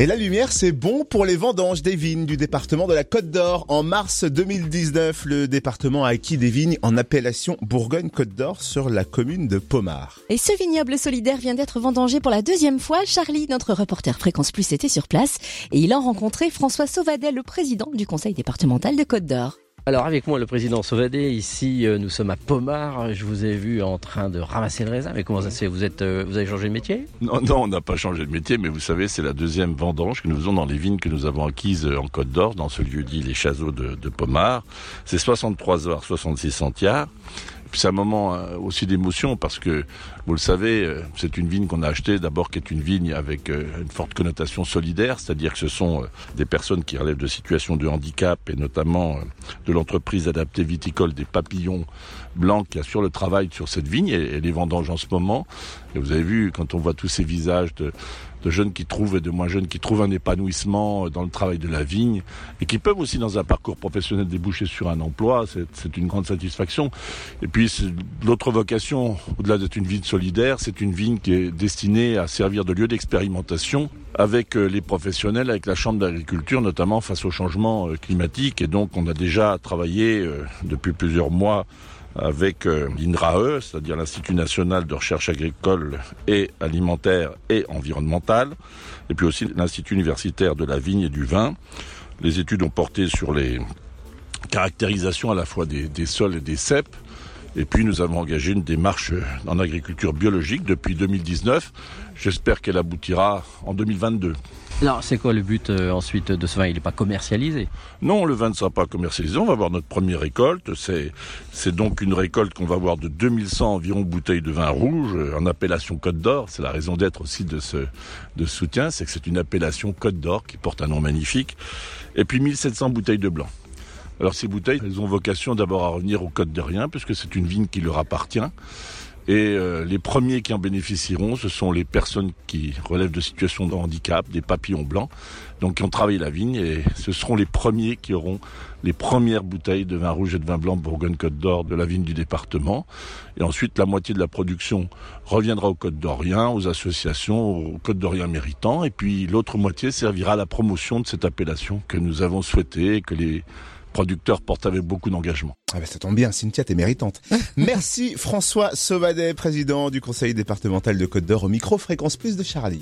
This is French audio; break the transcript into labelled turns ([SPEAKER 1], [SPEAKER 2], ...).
[SPEAKER 1] Et la lumière, c'est bon pour les vendanges des vignes du département de la Côte d'Or. En mars 2019, le département a acquis des vignes en appellation Bourgogne-Côte d'Or sur la commune de Pomard.
[SPEAKER 2] Et ce vignoble solidaire vient d'être vendangé pour la deuxième fois. Charlie, notre reporter Fréquence Plus, était sur place et il a rencontré François Sauvadet, le président du conseil départemental de Côte d'Or.
[SPEAKER 3] Alors avec moi le président Sauvadet, ici euh, nous sommes à Pomard, je vous ai vu en train de ramasser le raisin, mais comment ça euh, vous avez changé de métier?
[SPEAKER 4] Non, non, on n'a pas changé de métier, mais vous savez c'est la deuxième vendange que nous faisons dans les vignes que nous avons acquises euh, en Côte d'Or, dans ce lieu dit les Chazeaux de, de Pomard. C'est 63 heures, 66 centiards. C'est un moment aussi d'émotion parce que, vous le savez, c'est une vigne qu'on a achetée d'abord qui est une vigne avec une forte connotation solidaire, c'est-à-dire que ce sont des personnes qui relèvent de situations de handicap et notamment de l'entreprise adaptée viticole des papillons blancs qui assure le travail sur cette vigne et, les vendanges en ce moment. Et vous avez vu, quand on voit tous ces visages de, de jeunes qui trouvent et de moins jeunes qui trouvent un épanouissement dans le travail de la vigne et qui peuvent aussi dans un parcours professionnel déboucher sur un emploi, c'est une grande satisfaction. Et puis l'autre vocation, au-delà d'être une vigne solidaire, c'est une vigne qui est destinée à servir de lieu d'expérimentation avec euh, les professionnels, avec la Chambre d'agriculture, notamment face au changement euh, climatique. Et donc on a déjà travaillé euh, depuis plusieurs mois avec l'INRAE, c'est-à-dire l'Institut national de recherche agricole et alimentaire et environnementale, et puis aussi l'Institut universitaire de la vigne et du vin. Les études ont porté sur les caractérisations à la fois des, des sols et des cèpes, et puis nous avons engagé une démarche en agriculture biologique depuis 2019. J'espère qu'elle aboutira en 2022.
[SPEAKER 3] Alors, c'est quoi le but euh, ensuite de ce vin? Il n'est pas commercialisé?
[SPEAKER 4] Non, le vin ne sera pas commercialisé. On va avoir notre première récolte. C'est, c'est donc une récolte qu'on va avoir de 2100 environ bouteilles de vin rouge euh, en appellation Côte d'Or. C'est la raison d'être aussi de ce, de ce soutien, c'est que c'est une appellation Côte d'Or qui porte un nom magnifique. Et puis 1700 bouteilles de blanc. Alors ces bouteilles, elles ont vocation d'abord à revenir au Côte d'Orient, puisque c'est une vigne qui leur appartient. Et euh, les premiers qui en bénéficieront, ce sont les personnes qui relèvent de situations de handicap, des papillons blancs, donc qui ont travaillé la vigne, et ce seront les premiers qui auront les premières bouteilles de vin rouge et de vin blanc Bourgogne-Côte d'Or de la vigne du département. Et ensuite, la moitié de la production reviendra au Côte d'Orient, aux associations, au Côte d'Orient méritant, et puis l'autre moitié servira à la promotion de cette appellation que nous avons souhaité, que les producteur porte avec beaucoup d'engagement.
[SPEAKER 1] Ah ben ça tombe bien, Cynthia, t'es méritante. Merci François Sauvadet, président du conseil départemental de Côte d'Or au micro Fréquence Plus de Charlie.